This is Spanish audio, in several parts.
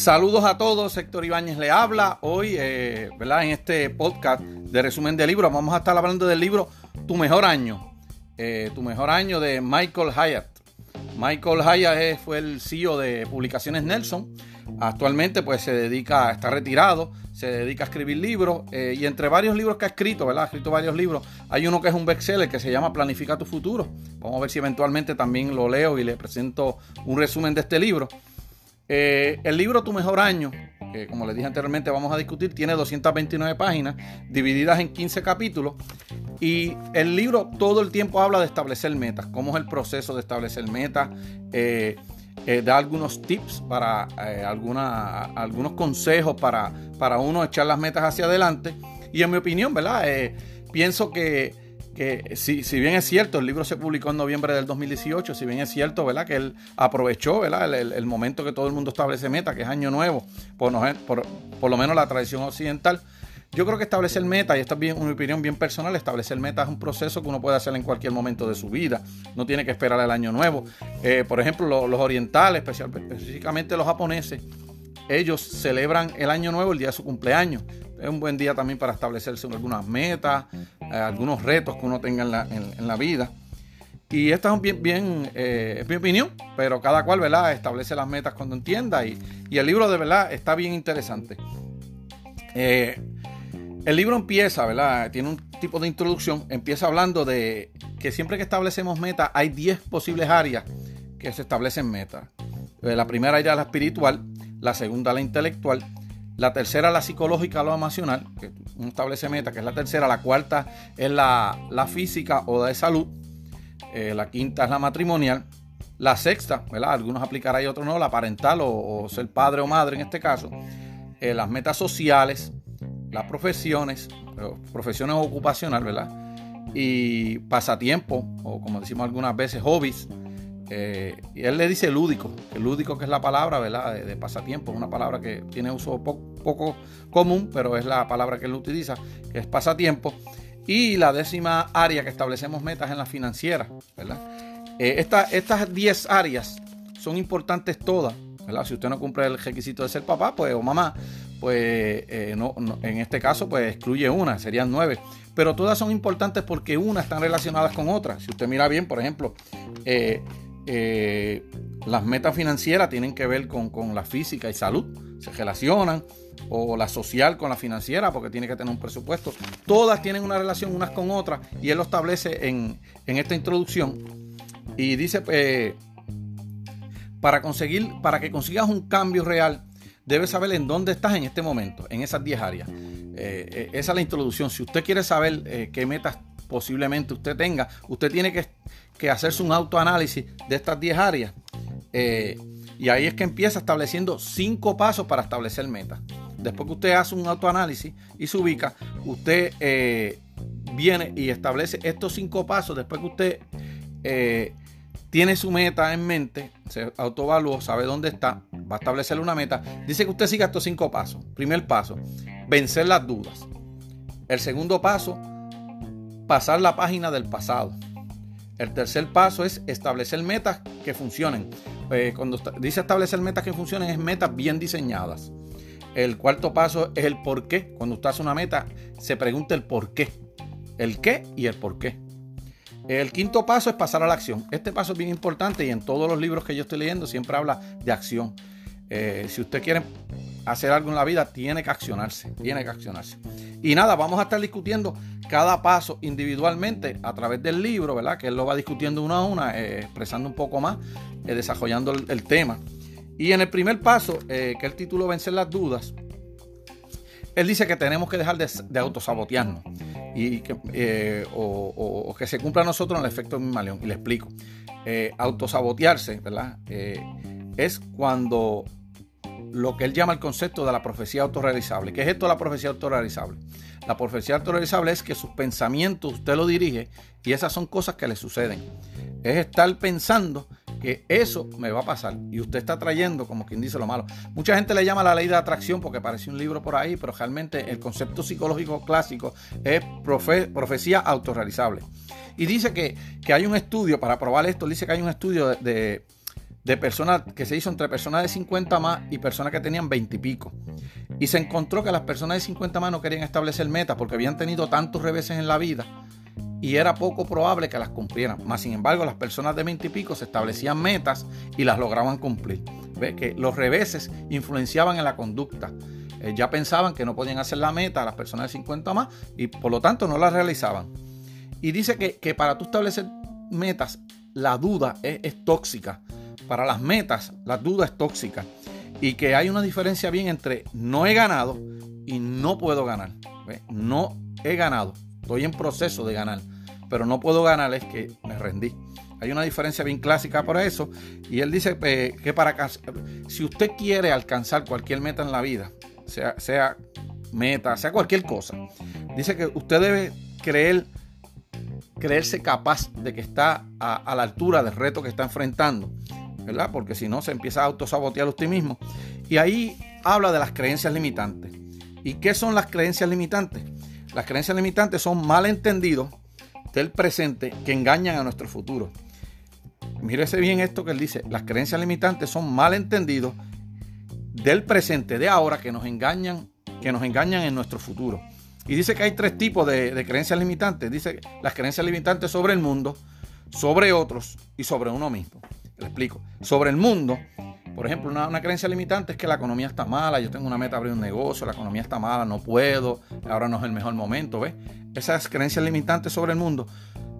Saludos a todos, Héctor Ibáñez le habla. Hoy, eh. En este podcast de resumen de libros, vamos a estar hablando del libro Tu mejor año. Eh, tu mejor año de Michael Hyatt. Michael Hyatt fue el CEO de Publicaciones Nelson. Actualmente, pues se dedica, está retirado, se dedica a escribir libros. Eh, y entre varios libros que ha escrito, ¿verdad? Ha escrito varios libros. Hay uno que es un bestseller que se llama Planifica tu futuro. Vamos a ver si eventualmente también lo leo y le presento un resumen de este libro. Eh, el libro Tu Mejor Año, que como les dije anteriormente vamos a discutir, tiene 229 páginas divididas en 15 capítulos. Y el libro todo el tiempo habla de establecer metas, cómo es el proceso de establecer metas, eh, eh, da algunos tips para alguna, algunos consejos para, para uno echar las metas hacia adelante. Y en mi opinión, ¿verdad? pienso que que si, si, bien es cierto, el libro se publicó en noviembre del 2018, si bien es cierto, ¿verdad? Que él aprovechó, ¿verdad? El, momento que todo el mundo establece meta, que es año nuevo, por, por, por lo menos la tradición occidental. Yo creo que establecer meta, y esta es bien, una opinión bien personal, establecer meta es un proceso que uno puede hacer en cualquier momento de su vida. No tiene que esperar el año nuevo. Eh, por ejemplo, los orientales, específicamente los japoneses, ellos celebran el año nuevo el día de su cumpleaños. Es un buen día también para establecerse algunas metas, eh, algunos retos que uno tenga en la, vida. Y esta es bien, bien eh, mi opinión, pero cada cual, ¿verdad? Establece las metas cuando entienda. Y, el libro de verdad está bien interesante. Eh, el libro empieza, ¿verdad? Tiene un tipo de introducción. Empieza hablando de que siempre que establecemos metas, hay 10 posibles áreas que se establecen metas. La primera es la espiritual, la segunda la intelectual, la tercera la psicológica, lo emocional, que uno establece meta, que es la tercera, la cuarta es la, física o de salud, eh, la quinta es la matrimonial, la sexta, ¿verdad? Algunos aplicarán y otros no, la parental o, ser padre o madre en este caso, eh, las metas sociales, las profesiones, profesiones ocupacionales, ¿verdad? Y pasatiempo, o como decimos algunas veces, hobbies, eh, y él le dice lúdico, que lúdico que es la palabra, ¿verdad? De, pasatiempo, es una palabra que tiene uso poco, común, pero es la palabra que él utiliza, que es pasatiempo. Y la décima área que establecemos metas en la financiera, ¿verdad? Eh, estas 10 áreas son importantes todas, ¿verdad? Si usted no cumple el requisito de ser papá, pues o mamá, pues eh, no, en este caso, pues excluye una, serían nueve. Pero todas son importantes porque unas están relacionadas con otras. Si usted mira bien, por ejemplo, eh, las metas financieras tienen que ver con, la física y salud, se relacionan, o la social con la financiera, porque tiene que tener un presupuesto. Todas tienen una relación unas con otras, y él lo establece en, esta introducción. Y dice, eh, para conseguir, para que consigas un cambio real, debes saber en dónde estás en este momento, en esas 10 áreas. Eh, esa es la introducción. Si usted quiere saber qué metas posiblemente usted tenga, usted tiene que, hacerse un autoanálisis de estas 10 áreas. Eh, y ahí es que empieza estableciendo cinco pasos para establecer metas. Después que usted hace un autoanálisis y se ubica, usted eh, viene y establece estos cinco pasos. Después que usted eh, tiene su meta en mente, se autoevalúa, sabe dónde está, va a establecer una meta. Dice que usted siga estos cinco pasos. Primer paso, vencer las dudas. El segundo paso, pasar la página del pasado. El tercer paso es establecer metas que funcionen. Eh, cuando dice establecer metas que funcionen, es metas bien diseñadas. El cuarto paso es el por qué. Cuando usted hace una meta, se pregunta el por qué. El qué y el por qué. El quinto paso es pasar a la acción. Este paso es bien importante y en todos los libros que yo estoy leyendo siempre habla de acción. Eh, si usted quiere hacer algo en la vida, tiene que accionarse. Tiene que accionarse. Y nada, vamos a estar discutiendo cada paso individualmente a través del libro, ¿verdad? Que él lo va discutiendo uno a una, eh, expresando un poco más, eh, desarrollando el, tema. Y en el primer paso, eh, que el título Vencer las dudas, él dice que tenemos que dejar de, autosabotearnos y que, o, que se cumpla a nosotros el efecto de Mimaleón. Y le explico. autosabotearse, ¿verdad? es cuando lo que él llama el concepto de la profecía autorrealizable. ¿Qué es esto de la profecía autorrealizable? La profecía autorrealizable es que sus pensamientos usted lo dirige y esas son cosas que le suceden. Es estar pensando que eso me va a pasar. Y usted está trayendo, como quien dice lo malo. Mucha gente le llama la ley de atracción porque parece un libro por ahí, pero realmente el concepto psicológico clásico es profecía autorrealizable. Y dice que, hay un estudio, para probar esto, dice que hay un estudio de, de, personas que se hizo entre personas de 50 más y personas que tenían 20 y pico. Y se encontró que las personas de 50 más no querían establecer metas porque habían tenido tantos reveses en la vida y era poco probable que las cumplieran. Más sin embargo, las personas de 20 y pico se establecían metas y las lograban cumplir. ¿Ve? Que los reveses influenciaban en la conducta. Eh, ya pensaban que no podían hacer la meta a las personas de 50 más y por lo tanto no la realizaban. Y dice que, para tú establecer metas, la duda es, tóxica. Para las metas, la duda es tóxica. Y que hay una diferencia bien entre no he ganado y no puedo ganar. No he ganado. Estoy en proceso de ganar. Pero no puedo ganar es que me rendí. Hay una diferencia bien clásica por eso. Y él dice eh, que para si usted quiere alcanzar cualquier meta en la vida, sea, meta, sea cualquier cosa, dice que usted debe creer creerse capaz de que está a, la altura del reto que está enfrentando, ¿verdad? Porque si no, se empieza a autosabotear usted mismo. Y ahí habla de las creencias limitantes. ¿Y qué son las creencias limitantes? Las creencias limitantes son malentendidos del presente que engañan a nuestro futuro. Mírese bien esto que él dice. Las creencias limitantes son malentendidos del presente, de ahora, que nos engañan, que nos engañan en nuestro futuro. Y dice que hay tres tipos de, creencias limitantes. Dice las creencias limitantes sobre el mundo, sobre otros y sobre uno mismo. Le explico. Sobre el mundo, por ejemplo, una, creencia limitante es que la economía está mala, yo tengo una meta de abrir un negocio, la economía está mala, no puedo, ahora no es el mejor momento, ¿ves? Esas creencias limitantes sobre el mundo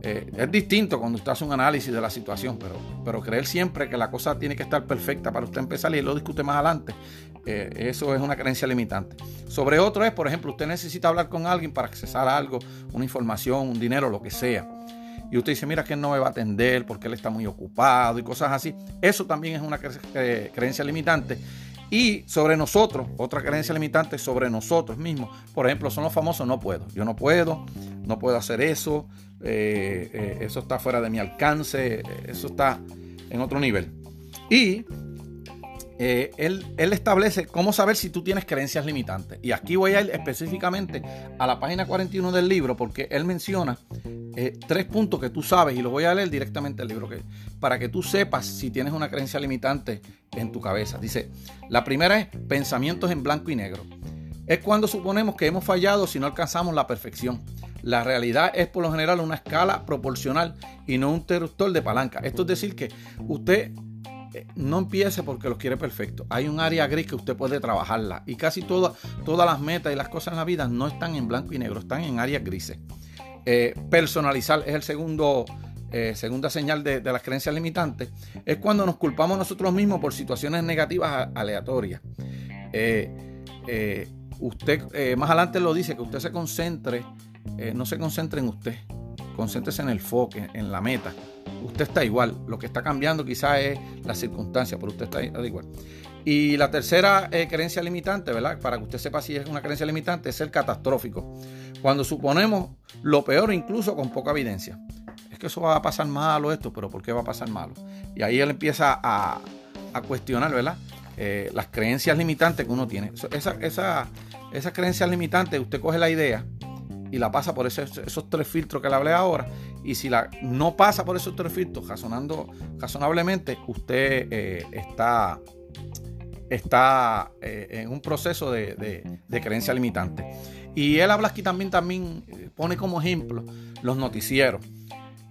eh, es distinto cuando usted hace un análisis de la situación, pero, pero creer siempre que la cosa tiene que estar perfecta para usted empezar y lo discute más adelante, eh, eso es una creencia limitante. Sobre otro es, por ejemplo, usted necesita hablar con alguien para accesar algo, una información, un dinero, lo que sea. Y usted dice, mira que él no me va a atender porque él está muy ocupado y cosas así. Eso también es una eh, creencia limitante. Y sobre nosotros, otra creencia limitante sobre nosotros mismos. Por ejemplo, son los famosos no puedo. Yo no puedo, no puedo hacer eso, eh, eso está fuera de mi alcance, eso está en otro nivel. Y eh, él, establece cómo saber si tú tienes creencias limitantes. Y aquí voy a ir específicamente a la página 41 del libro porque él menciona eh, tres puntos que tú sabes y lo voy a leer directamente el libro para que tú sepas si tienes una creencia limitante en tu cabeza. Dice, la primera es pensamientos en blanco y negro. Es cuando suponemos que hemos fallado si no alcanzamos la perfección. La realidad es por lo general una escala proporcional y no un interruptor de palanca. Esto es decir que usted no empiece porque los quiere perfecto. Hay un área gris que usted puede trabajarla. Y casi todas las metas y las cosas en la vida no están en blanco y negro, están en áreas grises. Eh, personalizar es el segundo, eh, segunda señal de, las creencias limitantes. Es cuando nos culpamos nosotros mismos por situaciones negativas aleatorias. usted más adelante lo dice, que usted se concentre, no se concentre en usted, concéntrese en el foque, en la meta usted está igual. Lo que está cambiando quizás es la circunstancia, pero usted está igual. Y la tercera eh, creencia limitante, ¿verdad? Para que usted sepa si es una creencia limitante, es el catastrófico. Cuando suponemos lo peor incluso con poca evidencia. Es que eso va a pasar malo esto, pero ¿por qué va a pasar malo? Y ahí él empieza a, cuestionar, ¿verdad? Eh, las creencias limitantes que uno tiene. Esa, esa, esas creencias limitantes, usted coge la idea y la pasa por esos, esos tres filtros que le hablé ahora y si la, no pasa por esos tres filtros razonando, razonablemente, usted eh, está, está eh, en un proceso de, creencia limitante. Y él habla aquí también, también eh, pone como ejemplo los noticieros.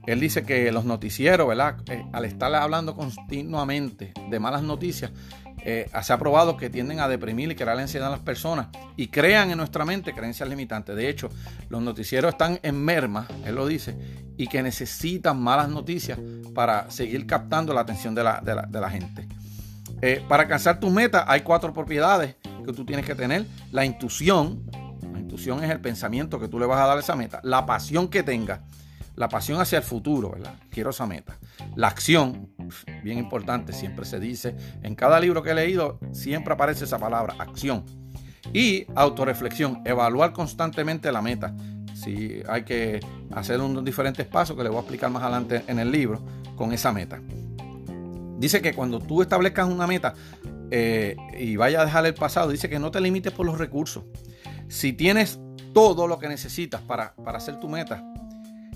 Él dice que los noticieros, ¿verdad? al estar hablando continuamente de malas noticias, eh, se ha probado que tienden a deprimir y crear ansiedad en las personas y crean en nuestra mente creencias limitantes. De hecho, los noticieros están en merma, él lo dice, y que necesitan malas noticias para seguir captando la atención de la, gente. Eh, para alcanzar tus metas hay cuatro propiedades que tú tienes que tener. La intuición, la intuición es el pensamiento que tú le vas a dar a esa meta. La pasión que tengas la pasión hacia el futuro, ¿verdad? Quiero esa meta. La acción, bien importante, siempre se dice, en cada libro que he leído, siempre aparece esa palabra, acción. Y autorreflexión, evaluar constantemente la meta. Si hay que hacer unos diferentes pasos que le voy a explicar más adelante en el libro con esa meta. Dice que cuando tú establezcas una meta eh, y vayas a dejar el pasado, dice que no te limites por los recursos. Si tienes todo lo que necesitas para, hacer tu meta,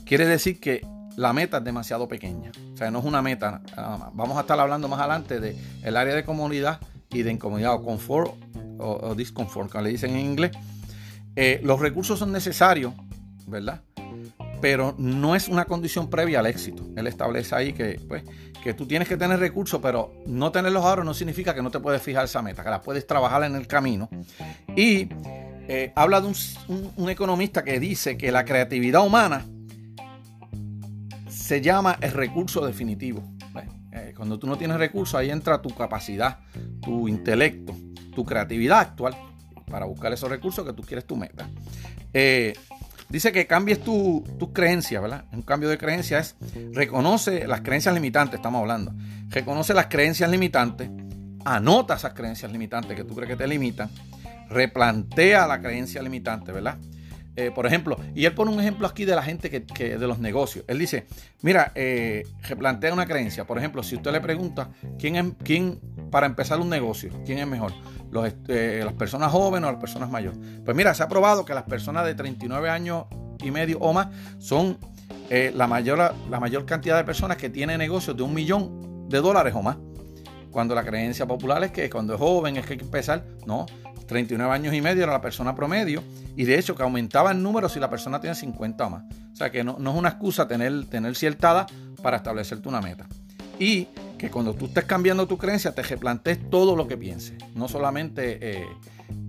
quiere decir que la meta es demasiado pequeña. O sea, no es una meta. Vamos a estar hablando más adelante del el área de comodidad y de incomodidad o confort o, discomfort, como le dicen en inglés. Eh, los recursos son necesarios, ¿verdad? Pero no es una condición previa al éxito. Él establece ahí que, pues, que tú tienes que tener recursos, pero no tenerlos ahora no significa que no te puedes fijar esa meta, que la puedes trabajar en el camino. Y eh, habla de un, economista que dice que la creatividad humana se llama el recurso definitivo. Eh, cuando tú no tienes recursos, ahí entra tu capacidad, tu intelecto, tu creatividad actual para buscar esos recursos que tú quieres tu meta. Eh, Dice que cambies tus creencias, ¿verdad? Un cambio de creencia es reconoce las creencias limitantes, estamos hablando. Reconoce las creencias limitantes, anota esas creencias limitantes que tú crees que te limitan, replantea la creencia limitante, ¿verdad? Eh, por ejemplo, y él pone un ejemplo aquí de la gente que, de los negocios. Él dice, mira, eh, replantea una creencia. Por ejemplo, si usted le pregunta quién es quién para empezar un negocio, quién es mejor, eh, las personas jóvenes o las personas mayores. Pues mira, se ha probado que las personas de 39 años y medio o más son la, mayor, la mayor cantidad de personas que tienen negocios de un millón de dólares o más. Cuando la creencia popular es que cuando es joven es que hay que empezar, no, 39 años y medio era la persona promedio y de hecho que aumentaba el número si la persona tiene 50 o más. O sea que no, es una excusa tener, tener cierta edad para establecerte una meta. Y que cuando tú estés cambiando tu creencia te replantees todo lo que pienses, no solamente eh,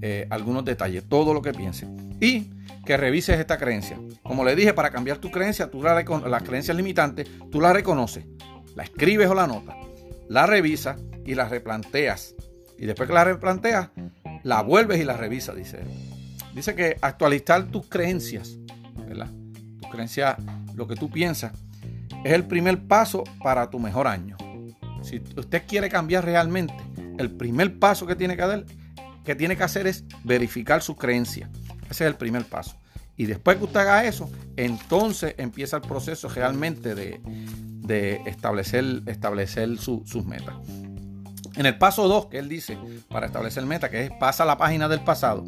eh, algunos detalles, todo lo que pienses. Y que revises esta creencia. Como le dije, para cambiar tu creencia, tú la, las creencias limitantes, tú la reconoces, la escribes o la notas, la revisas y la replanteas. Y después que la replanteas, la vuelves y la revisas, dice él. Dice que actualizar tus creencias, ¿verdad? Tus creencias, lo que tú piensas, es el primer paso para tu mejor año. Si usted quiere cambiar realmente, el primer paso que tiene que, dar, que, tiene que hacer es verificar sus creencias. Ese es el primer paso. Y después que usted haga eso, entonces empieza el proceso realmente de, establecer, establecer sus metas. En el paso 2 que él dice para establecer meta, que es pasa la página del pasado,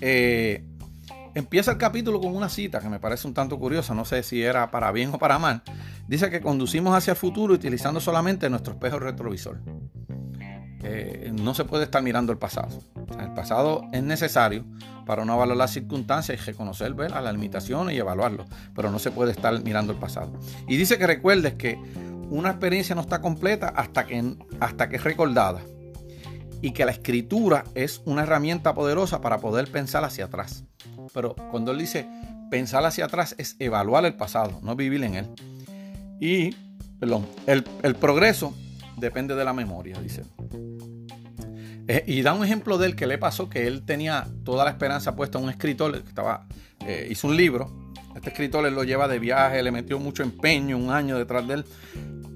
eh, empieza el capítulo con una cita que me parece un tanto curiosa, no sé si era para bien o para mal. Dice que conducimos hacia el futuro utilizando solamente nuestro espejo retrovisor. Eh, no se puede estar mirando el pasado. el pasado es necesario para no evaluar las circunstancias y reconocer las limitaciones y evaluarlo, pero no se puede estar mirando el pasado. Y dice que recuerdes que una experiencia no está completa hasta que, hasta que es recordada. Y que la escritura es una herramienta poderosa para poder pensar hacia atrás. Pero cuando él dice pensar hacia atrás es evaluar el pasado, no vivir en él. Y, perdón, el, progreso depende de la memoria, dice. Eh, y da un ejemplo de él que le pasó que él tenía toda la esperanza puesta en un escritor que estaba, eh, hizo un libro. Este escritor le lo lleva de viaje, le metió mucho empeño, un año detrás de él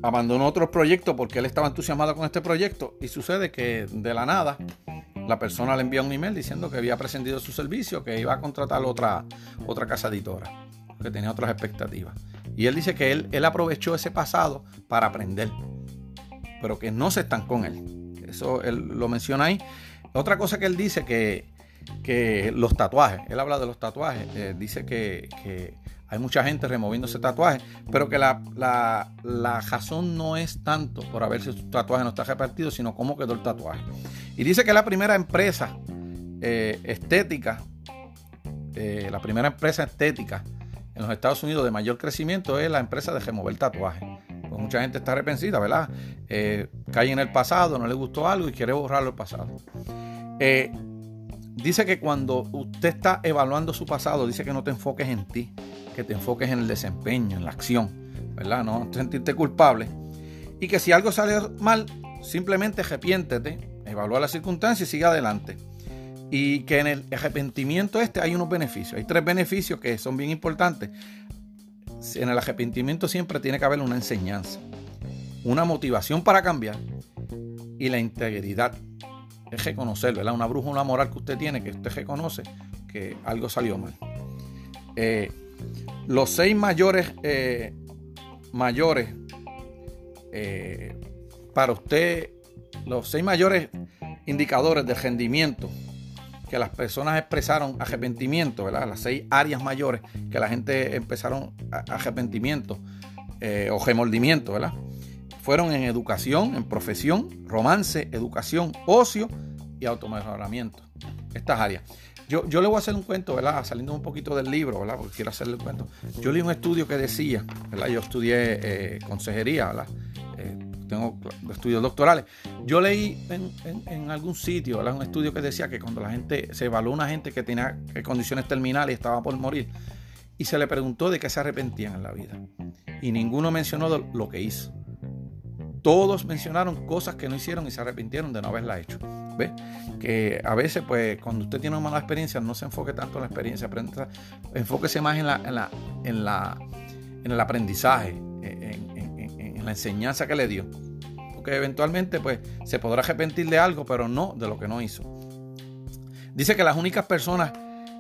abandonó otros proyectos porque él estaba entusiasmado con este proyecto y sucede que de la nada la persona le envía un email diciendo que había prescindido su servicio, que iba a contratar otra, otra casa editora, que tenía otras expectativas. Y él dice que él, él aprovechó ese pasado para aprender, pero que no se estancó en él. Eso él lo menciona ahí. Otra cosa que él dice que, que los tatuajes, él habla de los tatuajes, eh, dice que, hay mucha gente removiéndose tatuajes, pero que la, razón no es tanto por si su tatuaje no está repartido, sino cómo quedó el tatuaje. Y dice que la primera empresa eh, estética, eh, la primera empresa estética en los Estados Unidos de mayor crecimiento es la empresa de remover tatuajes. Pues mucha gente está arrepentida, ¿verdad? Eh, cae en el pasado, no le gustó algo y quiere borrarlo el pasado. Dice que cuando usted está evaluando su pasado, dice que no te enfoques en ti, que te enfoques en el desempeño, en la acción, ¿verdad? No sentirte culpable. Y que si algo sale mal, simplemente arrepiéntete, evalúa las circunstancias y sigue adelante. Y que en el arrepentimiento este hay unos beneficios. Hay tres beneficios que son bien importantes. En el arrepentimiento siempre tiene que haber una enseñanza, una motivación para cambiar y la integridad. Es reconocer, ¿verdad? Una brújula moral que usted tiene, que usted reconoce que algo salió mal. Eh, los seis mayores, eh, mayores, eh, para usted los seis mayores indicadores de rendimiento que las personas expresaron arrepentimiento, ¿verdad? Las seis áreas mayores que la gente empezaron arrepentimiento o remordimiento, ¿verdad? Fueron en educación, en profesión, romance, educación, ocio y automejoramiento. Estas áreas. Yo, yo le voy a hacer un cuento, ¿verdad? Saliendo un poquito del libro, ¿verdad? Porque quiero hacerle un cuento. Yo leí un estudio que decía, ¿verdad? Yo estudié eh, consejería, ¿verdad? Eh, tengo estudios doctorales. Yo leí en, algún sitio, ¿verdad? Un estudio que decía que cuando la gente, se evaluó una gente que tenía condiciones terminales y estaba por morir, y se le preguntó de qué se arrepentían en la vida. Y ninguno mencionó lo que hizo. Todos mencionaron cosas que no hicieron y se arrepintieron de no haberla hecho. ¿Ves? Que a veces, pues, cuando usted tiene una mala experiencia, no se enfoque tanto en la experiencia, enfóquese más en, la, en, la, en, la, en el aprendizaje, en, en, la enseñanza que le dio. Porque eventualmente, pues, se podrá arrepentir de algo, pero no de lo que no hizo. Dice que las únicas personas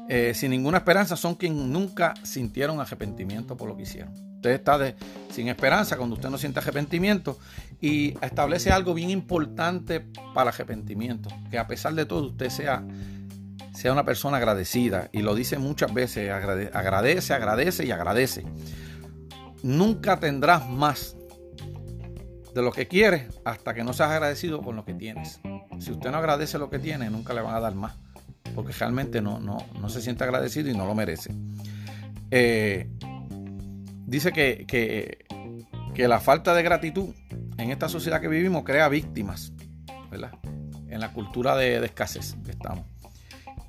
eh, sin ninguna esperanza son quienes nunca sintieron arrepentimiento por lo que hicieron. Usted está sin esperanza cuando usted no siente arrepentimiento y establece algo bien importante para arrepentimiento, que a pesar de todo usted sea, sea una persona agradecida y lo dice muchas veces, agradece, agradece y agradece. Nunca tendrás más de lo que quieres hasta que no seas agradecido con lo que tienes. Si usted no agradece lo que tiene, nunca le van a dar más, porque realmente no, no, no se siente agradecido y no lo merece. Eh, dice que, que, la falta de gratitud en esta sociedad que vivimos crea víctimas, ¿verdad? En la cultura de, escasez que estamos.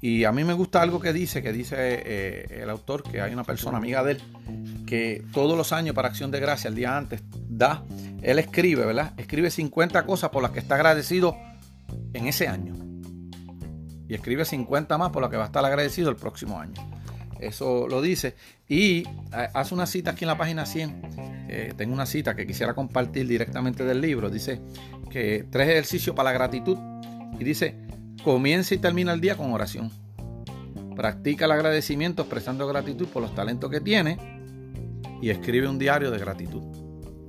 Y a mí me gusta algo que dice, que dice eh, el autor, que hay una persona amiga de él, que todos los años para Acción de Gracia, el día antes, da, él escribe, ¿verdad? Escribe 50 cosas por las que está agradecido en ese año. Y escribe 50 más por las que va a estar agradecido el próximo año. Eso lo dice. Y eh, hace una cita aquí en la página 100. Eh, tengo una cita que quisiera compartir directamente del libro. Dice que tres ejercicios para la gratitud. Y dice, comienza y termina el día con oración. Practica el agradecimiento expresando gratitud por los talentos que tiene. Y escribe un diario de gratitud.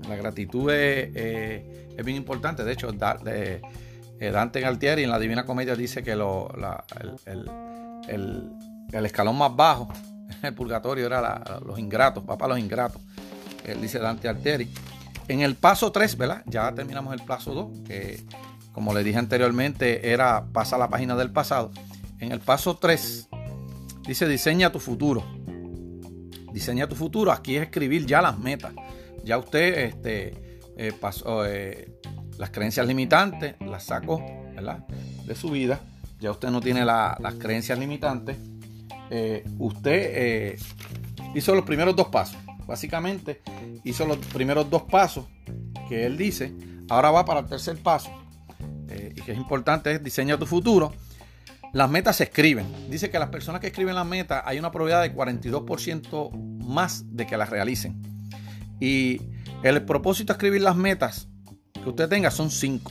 La gratitud es, eh, bien importante. De hecho, Dante Galtieri en la Divina Comedia dice que lo, el escalón más bajo el purgatorio era los ingratos, papá los ingratos. Él dice Dante Alteri. En el paso 3, ¿verdad? Ya terminamos el paso 2, que como le dije anteriormente era pasa la página del pasado. En el paso 3 dice diseña tu futuro. Diseña tu futuro. Aquí es escribir ya las metas. Ya usted este, eh, pasó eh, las creencias limitantes, las sacó ¿verdad? de su vida. Ya usted no tiene las creencias limitantes eh, usted eh, hizo los primeros dos pasos. Básicamente hizo los primeros dos pasos que él dice. Ahora va para el tercer paso. Eh, y que es importante es diseña tu futuro. Las metas se escriben. Dice que las personas que escriben las metas hay una probabilidad de 42% más de que las realicen. Y el propósito de escribir las metas que usted tenga son cinco.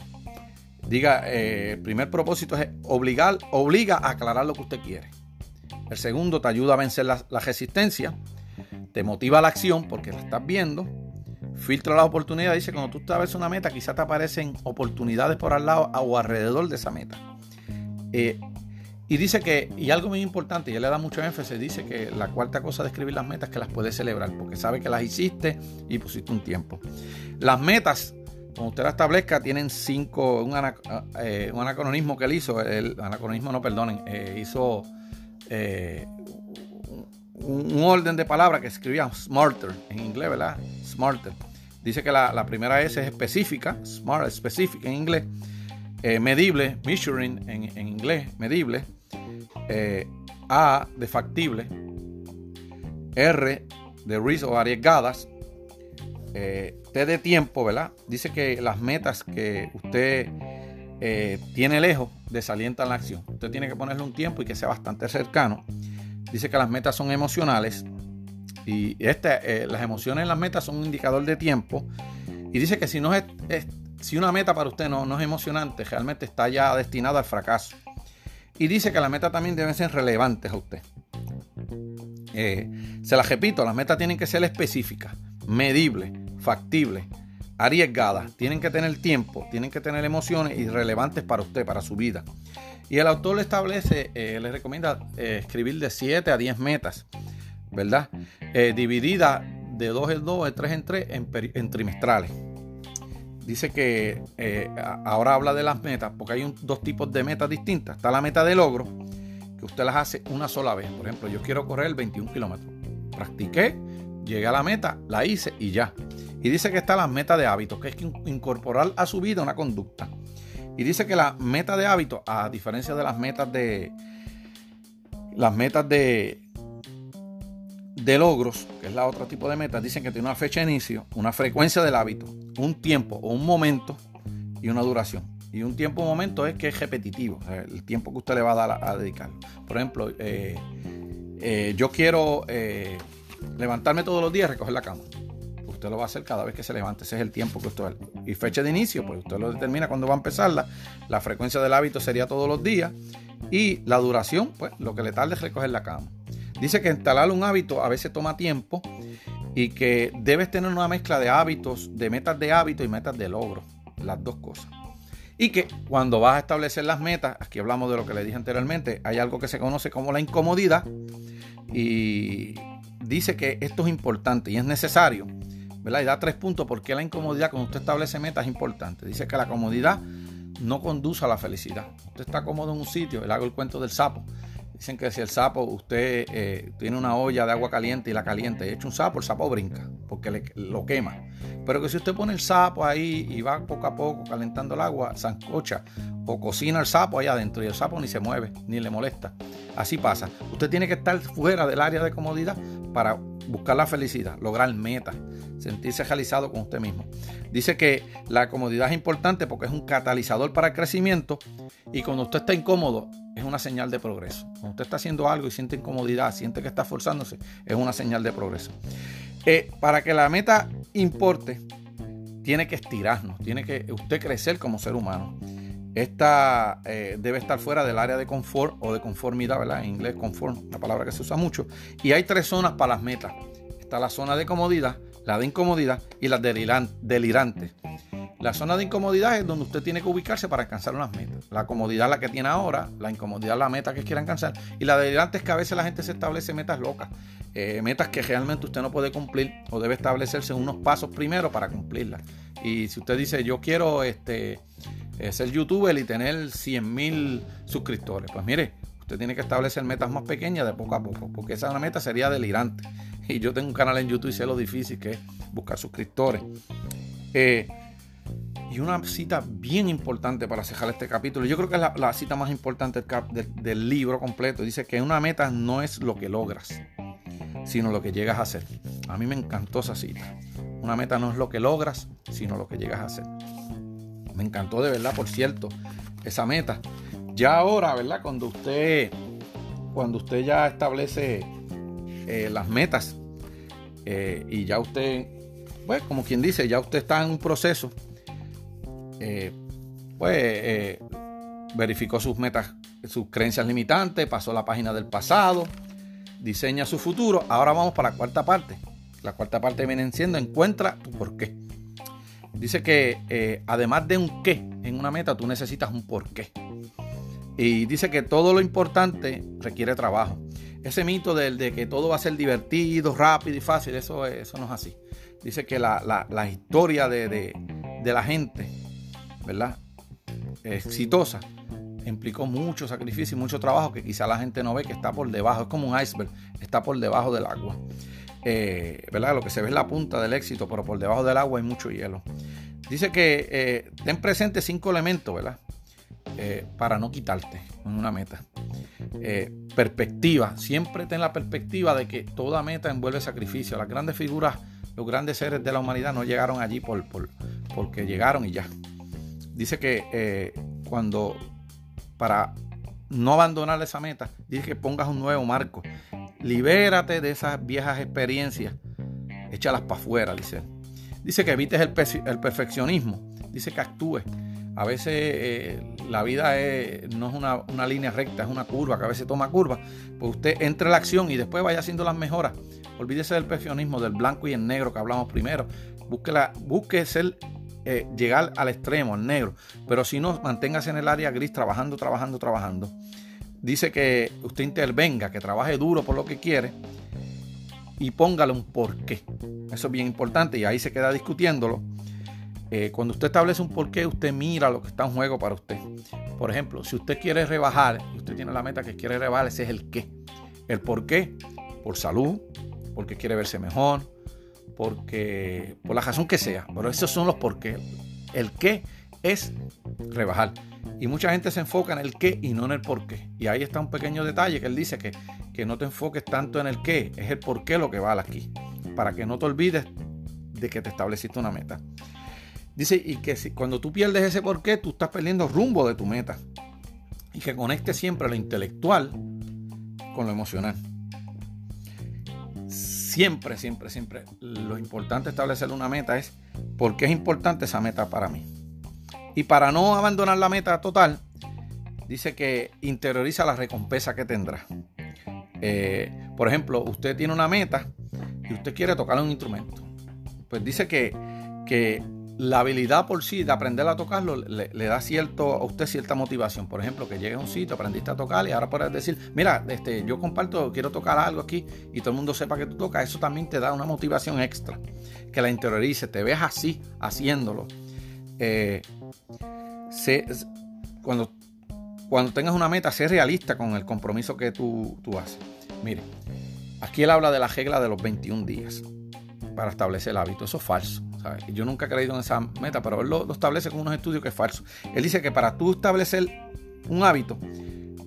Diga, el primer propósito es obligar, obliga a aclarar lo que usted quiere. El segundo te ayuda a vencer la, resistencia. Te motiva la acción porque la estás viendo. Filtra las oportunidades. Dice, cuando tú estableces una meta, quizás te aparecen oportunidades por al lado o alrededor de esa meta. Eh, y dice que, y algo muy importante, y él le da mucho énfasis, dice que la cuarta cosa de escribir las metas es que las puedes celebrar, porque sabe que las hiciste y pusiste un tiempo. Las metas, como usted las establezca, tienen cinco, un, eh, anacronismo que él hizo, el anacronismo no perdonen, eh, hizo eh, un, orden de palabras que escribía smarter en inglés, ¿verdad? Smarter. Dice que la, primera S es específica, smart, specific en inglés, eh, medible, measuring en, inglés, medible, eh, A de factible, R de risk o arriesgadas, T de tiempo, ¿verdad? Dice que las metas que usted tiene lejos desalientan la acción. Usted tiene que ponerle un tiempo y que sea bastante cercano. Dice que las metas son emocionales y este, eh, las emociones en las metas son un indicador de tiempo. Y dice que si, no es, si una meta para usted no, no, es emocionante, realmente está ya destinada al fracaso. Y dice que las metas también deben ser relevantes a usted. Eh, se las repito, las metas tienen que ser específicas, medibles, factibles, arriesgadas, tienen que tener tiempo, tienen que tener emociones y relevantes para usted, para su vida. Y el autor le establece, eh, le recomienda eh, escribir de 7 a 10 metas, ¿verdad? Eh, dividida de 2 en 2, de 3 en 3 en, trimestrales. Dice que ahora habla de las metas, porque hay dos tipos de metas distintas. Está la meta de logro, que usted las hace una sola vez. Por ejemplo, yo quiero correr 21 kilómetros. Practiqué, llegué a la meta, la hice y ya. Y dice que está la meta de hábitos, que es incorporar a su vida una conducta. Y dice que la meta de hábito, a diferencia de las metas de. Las metas de. De logros, que es la otro tipo de metas, dicen que tiene una fecha de inicio, una frecuencia del hábito, un tiempo o un momento y una duración. Y un tiempo o momento es que es repetitivo, el tiempo que usted le va a dar a, dedicar. Por ejemplo, eh, eh, yo quiero eh, levantarme todos los días y recoger la cama usted lo va a hacer cada vez que se levante. Ese es el tiempo que usted... Y fecha de inicio, pues usted lo determina cuando va a empezarla. La frecuencia del hábito sería todos los días. Y la duración, pues lo que le tarde es recoger la cama. Dice que instalar un hábito a veces toma tiempo y que debes tener una mezcla de hábitos, de metas de hábito y metas de logro. Las dos cosas. Y que cuando vas a establecer las metas, aquí hablamos de lo que le dije anteriormente, hay algo que se conoce como la incomodidad. Y dice que esto es importante y es necesario ¿verdad? Y da tres puntos porque la incomodidad cuando usted establece metas es importante. Dice que la comodidad no conduce a la felicidad. Usted está cómodo en un sitio, le hago el cuento del sapo. Dicen que si el sapo, usted eh, tiene una olla de agua caliente y la caliente y echa un sapo, el sapo brinca porque le, lo quema. Pero que si usted pone el sapo ahí y va poco a poco calentando el agua, zancocha o cocina el sapo ahí adentro y el sapo ni se mueve ni le molesta. Así pasa. Usted tiene que estar fuera del área de comodidad para buscar la felicidad, lograr metas, sentirse realizado con usted mismo. Dice que la comodidad es importante porque es un catalizador para el crecimiento y cuando usted está incómodo es una señal de progreso. Cuando usted está haciendo algo y siente incomodidad, siente que está forzándose, es una señal de progreso. Eh, para que la meta importe, tiene que estirarnos, tiene que usted crecer como ser humano. Esta eh, debe estar fuera del área de confort o de conformidad, ¿verdad? En inglés, conform, una palabra que se usa mucho. Y hay tres zonas para las metas. Está la zona de comodidad, la de incomodidad y la delirante. La zona de incomodidad es donde usted tiene que ubicarse para alcanzar unas metas. La comodidad la que tiene ahora, la incomodidad la meta que quiere alcanzar. Y la delirante es que a veces la gente se establece metas locas, eh, metas que realmente usted no puede cumplir o debe establecerse unos pasos primero para cumplirlas. Y si usted dice, yo quiero este, eh, ser youtuber y tener 100 mil suscriptores. Pues mire, usted tiene que establecer metas más pequeñas de poco a poco, porque esa meta sería delirante. Y yo tengo un canal en YouTube y sé lo difícil que es buscar suscriptores. Eh, y una cita bien importante para cerrar este capítulo. Yo creo que es la, cita más importante del, libro completo. Dice que una meta no es lo que logras, sino lo que llegas a hacer. A mí me encantó esa cita. Una meta no es lo que logras, sino lo que llegas a hacer. Me encantó de verdad, por cierto, esa meta. Ya ahora, ¿verdad? Cuando usted, cuando usted ya establece eh, las metas eh, y ya usted, pues como quien dice, ya usted está en un proceso, eh, pues verificó sus metas, sus creencias limitantes, pasó la página del pasado, diseña su futuro. Ahora vamos para la cuarta parte. La cuarta parte viene siendo encuentra tu por qué. Dice que además de un qué en una meta, tú necesitas un por qué. Y dice que todo lo importante requiere trabajo. Ese mito de, que todo va a ser divertido, rápido y fácil, eso, eso no es así. Dice que la, historia de, la gente, ¿verdad? Exitosa, implicó mucho sacrificio y mucho trabajo que quizá la gente no ve, que está por debajo. Es como un iceberg, está por debajo del agua. Eh, ¿verdad? Lo que se ve es la punta del éxito, pero por debajo del agua hay mucho hielo. Dice que eh, ten presente cinco elementos, ¿verdad? Eh, para no quitarte una meta. perspectiva, siempre ten la perspectiva de que toda meta envuelve sacrificio. Las grandes figuras, los grandes seres de la humanidad no llegaron allí por, por porque llegaron y ya. Dice que cuando para no abandonar esa meta, dice que pongas un nuevo marco. Libérate de esas viejas experiencias. Échalas para afuera, dice. Dice que evites el, perfeccionismo. Dice que actúes. A veces eh, la vida no es una, línea recta, es una curva, que a veces toma curva. Pues usted entre la acción y después vaya haciendo las mejoras. Olvídese del perfeccionismo, del blanco y el negro que hablamos primero. Busque, busque ser, eh, llegar al extremo, al negro. Pero si no, manténgase en el área gris trabajando, trabajando, trabajando. Dice que usted intervenga, que trabaje duro por lo que quiere y póngale un porqué. Eso es bien importante y ahí se queda discutiéndolo. Eh, cuando usted establece un porqué, usted mira lo que está en juego para usted. Por ejemplo, si usted quiere rebajar y usted tiene la meta que quiere rebajar, ese es el qué. El por qué, por salud, porque quiere verse mejor, porque por la razón que sea. Pero esos son los por qué. El qué es rebajar. Y mucha gente se enfoca en el qué y no en el por qué. Y ahí está un pequeño detalle que él dice que, que no te enfoques tanto en el qué, es el por qué lo que vale aquí. Para que no te olvides de que te estableciste una meta. Dice, y que cuando tú pierdes ese por qué, tú estás perdiendo rumbo de tu meta. Y que conecte siempre lo intelectual con lo emocional. Siempre, siempre, siempre. Lo importante establecer una meta es por qué es importante esa meta para mí. Y para no abandonar la meta total, dice que interioriza la recompensa que tendrá. Eh, por ejemplo, usted tiene una meta y usted quiere tocar un instrumento. Pues dice que, que la habilidad por sí de aprender a tocarlo le, da cierto, a usted cierta motivación. Por ejemplo, que llegue a un sitio, aprendiste a tocar y ahora puedes decir, mira, este, yo comparto, quiero tocar algo aquí y todo el mundo sepa que tú tocas. Eso también te da una motivación extra. Que la interiorice, te ves así, haciéndolo. Eh, cuando, cuando tengas una meta, sé realista con el compromiso que tú, tú haces. Mire, aquí él habla de la regla de los 21 días para establecer el hábito. Eso es falso. Yo nunca he creído en esa meta, pero él lo, establece con unos estudios que es falso. Él dice que para tú establecer un hábito,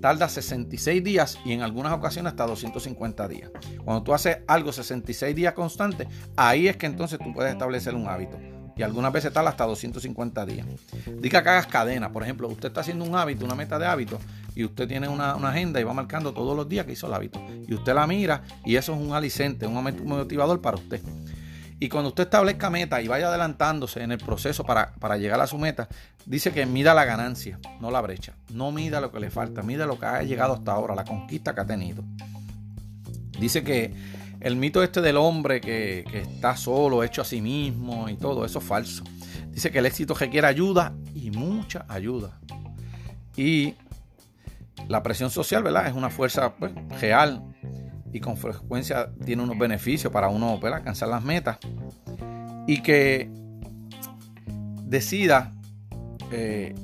tarda 66 días y en algunas ocasiones hasta 250 días. Cuando tú haces algo 66 días constante, ahí es que entonces tú puedes establecer un hábito. Y algunas veces tal hasta 250 días. Diga que hagas cadena. Por ejemplo, usted está haciendo un hábito, una meta de hábito, y usted tiene una, una, agenda y va marcando todos los días que hizo el hábito. Y usted la mira y eso es un alicente, un motivador para usted. Y cuando usted establezca meta y vaya adelantándose en el proceso para, llegar a su meta, dice que mida la ganancia, no la brecha. No mida lo que le falta, mida lo que ha llegado hasta ahora, la conquista que ha tenido. Dice que el mito este del hombre que, que está solo, hecho a sí mismo y todo, eso es falso. Dice que el éxito requiere ayuda y mucha ayuda. Y la presión social, ¿verdad? Es una fuerza pues, real y con frecuencia tiene unos beneficios para uno alcanzar las metas y que decida eh,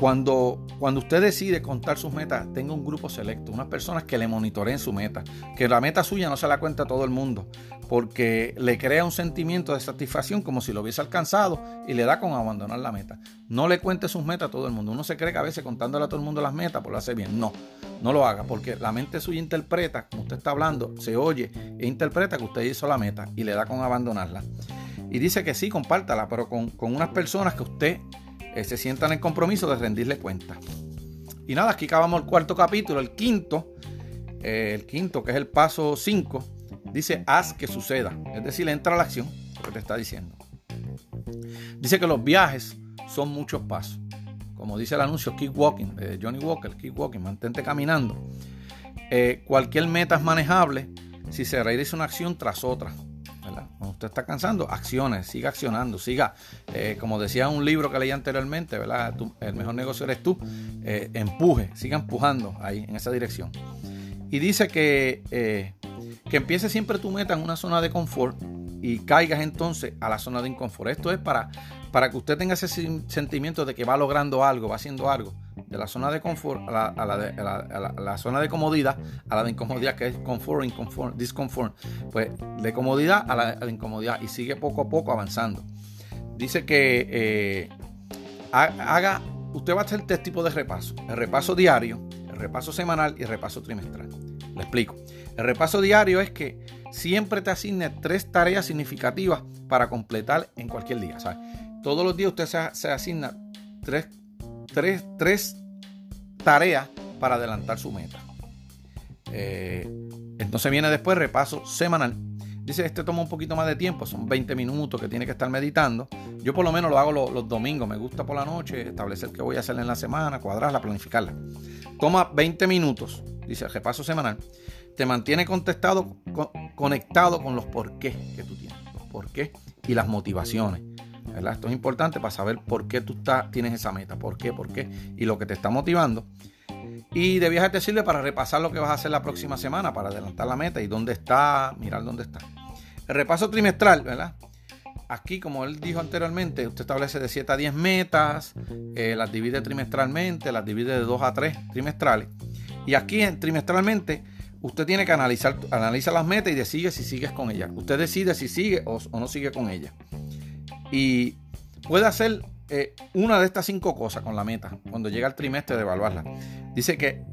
cuando, cuando usted decide contar sus metas, tenga un grupo selecto, unas personas que le monitoreen su meta, que la meta suya no se la cuenta a todo el mundo, porque le crea un sentimiento de satisfacción como si lo hubiese alcanzado y le da con abandonar la meta. No le cuente sus metas a todo el mundo. Uno se cree que a veces contándole a todo el mundo las metas, pues lo hace bien. No, no lo haga, porque la mente suya interpreta, como usted está hablando, se oye e interpreta que usted hizo la meta y le da con abandonarla. Y dice que sí, compártala, pero con, con unas personas que usted eh, se sientan en compromiso de rendirle cuenta. Y nada, aquí acabamos el cuarto capítulo, el quinto, eh, el quinto que es el paso 5, dice haz que suceda, es decir, entra a la acción, lo que te está diciendo. Dice que los viajes son muchos pasos. Como dice el anuncio, keep walking, de Johnny Walker, keep walking, mantente caminando. Eh, cualquier meta es manejable si se realiza una acción tras otra. Cuando usted está cansando, acciones, siga accionando, siga, eh, como decía un libro que leí anteriormente, ¿verdad? el mejor negocio eres tú, eh, empuje, siga empujando ahí, en esa dirección. Y dice que, que empiece siempre tu meta en una zona de confort y caigas entonces a la zona de inconfort. Esto es para, para que usted tenga ese sentimiento de que va logrando algo, va haciendo algo de la zona de confort a la, zona de comodidad, a la de incomodidad, que es confort, inconfort, disconfort. Pues de comodidad a la, incomodidad y sigue poco a poco avanzando. Dice que eh, haga, usted va a hacer tres tipos de repaso. El repaso diario, el repaso semanal y el repaso trimestral. Le explico. El repaso diario es que siempre te asigne tres tareas significativas para completar en cualquier día. Todos los días usted se, asigna tres, tres, tres tareas para adelantar su meta. Eh, entonces viene después repaso semanal. Dice, este toma un poquito más de tiempo, son 20 minutos que tiene que estar meditando. Yo por lo menos lo hago los, domingos, me gusta por la noche establecer qué voy a hacer en la semana, cuadrarla, planificarla. Toma 20 minutos, dice repaso semanal. Te mantiene contestado, conectado con los por qué que tú tienes. por qué y las motivaciones. Esto es importante para saber por qué tú tienes esa meta, por qué, por qué y lo que te está motivando. Y de viaje te sirve para repasar lo que vas a hacer la próxima semana, para adelantar la meta y dónde está, mirar dónde está. El repaso trimestral, ¿verdad? Aquí, como él dijo anteriormente, usted establece de 7 a 10 metas, eh, las divide trimestralmente, las divide de 2 a 3 trimestrales. Y aquí trimestralmente usted tiene que analizar analiza las metas y decide si sigues con ellas. Usted decide si sigue o, no sigue con ellas. Y puede hacer eh, una de estas cinco cosas con la meta cuando llega el trimestre de evaluarla. Dice que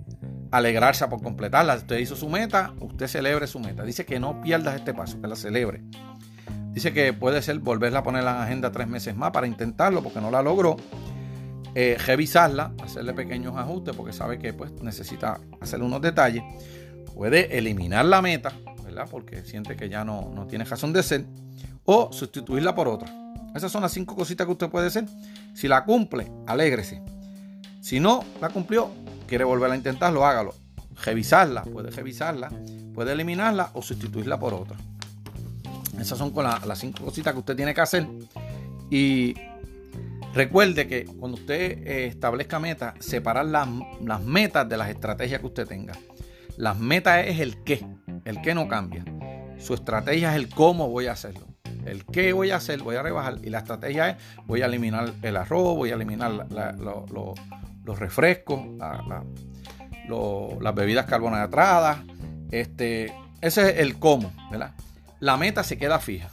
alegrarse por completarla. Usted hizo su meta, usted celebre su meta. Dice que no pierdas este paso, que la celebre. Dice que puede ser volverla a poner en la agenda tres meses más para intentarlo porque no la logró. Eh, revisarla, hacerle pequeños ajustes porque sabe que pues, necesita hacer unos detalles. Puede eliminar la meta, ¿verdad? Porque siente que ya no, no tiene razón de ser. O sustituirla por otra. Esas son las cinco cositas que usted puede hacer. Si la cumple, alégrese. Si no la cumplió, quiere volver a intentarlo, hágalo. Revisarla, puede revisarla, puede eliminarla o sustituirla por otra. Esas son las cinco cositas que usted tiene que hacer. Y recuerde que cuando usted eh, establezca metas, separar las, las metas de las estrategias que usted tenga. Las metas es el qué, el qué no cambia. Su estrategia es el cómo voy a hacerlo. El qué voy a hacer, voy a rebajar. Y la estrategia es, voy a eliminar el arroz, voy a eliminar los refrescos, las bebidas carbonatadas. Este, ese es el cómo, ¿verdad? La meta se queda fija.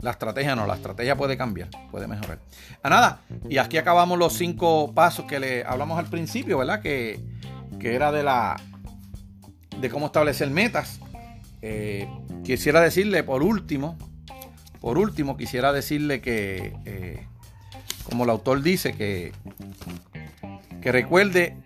La estrategia no, la estrategia puede cambiar, puede mejorar. A ah, nada, y aquí acabamos los cinco pasos que le hablamos al principio, ¿verdad? Que, era de la de cómo establecer metas. Eh, quisiera decirle por último, por último, quisiera decirle que, eh, como el autor dice, que, recuerde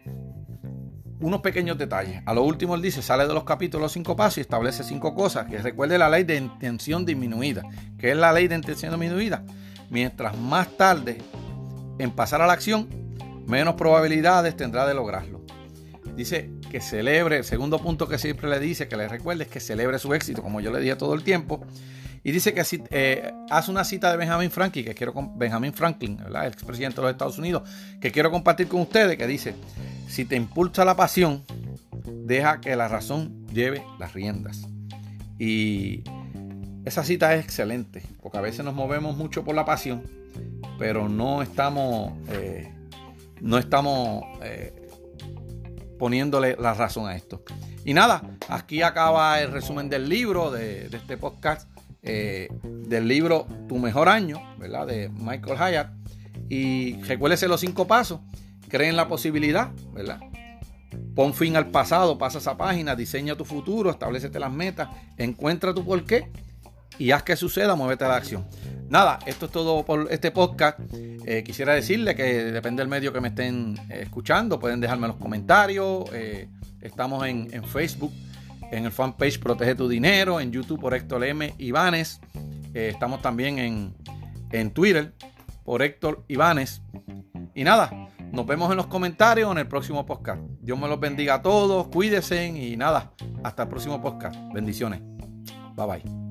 unos pequeños detalles. A lo último él dice, sale de los capítulos cinco pasos y establece cinco cosas. Que recuerde la ley de intención disminuida. que es la ley de intención disminuida? Mientras más tarde en pasar a la acción, menos probabilidades tendrá de lograrlo. Dice que celebre, el segundo punto que siempre le dice, que le recuerde es que celebre su éxito, como yo le dije todo el tiempo. Y dice que eh, hace una cita de Benjamin Franklin, que quiero Benjamin Franklin, el expresidente de los Estados Unidos, que quiero compartir con ustedes, que dice, si te impulsa la pasión, deja que la razón lleve las riendas. Y esa cita es excelente, porque a veces nos movemos mucho por la pasión, pero no estamos, eh, no estamos eh, poniéndole la razón a esto. Y nada, aquí acaba el resumen del libro, de este podcast eh, del libro Tu mejor año, ¿verdad? De Michael Hyatt. Y recuérdese los cinco pasos. Cree en la posibilidad, ¿verdad? Pon fin al pasado, pasa esa página, diseña tu futuro, establecete las metas, encuentra tu porqué y haz que suceda, muévete a la acción. Nada, esto es todo por este podcast. Eh, quisiera decirle que depende del medio que me estén eh, escuchando, pueden dejarme los comentarios. estamos en, en Facebook en el fanpage Protege tu Dinero, en YouTube por Héctor M. Ibanes. Eh, estamos también en, en Twitter por Héctor Ibanes. Y nada, nos vemos en los comentarios en el próximo podcast. Dios me los bendiga a todos, cuídense y nada, hasta el próximo podcast. Bendiciones. Bye bye.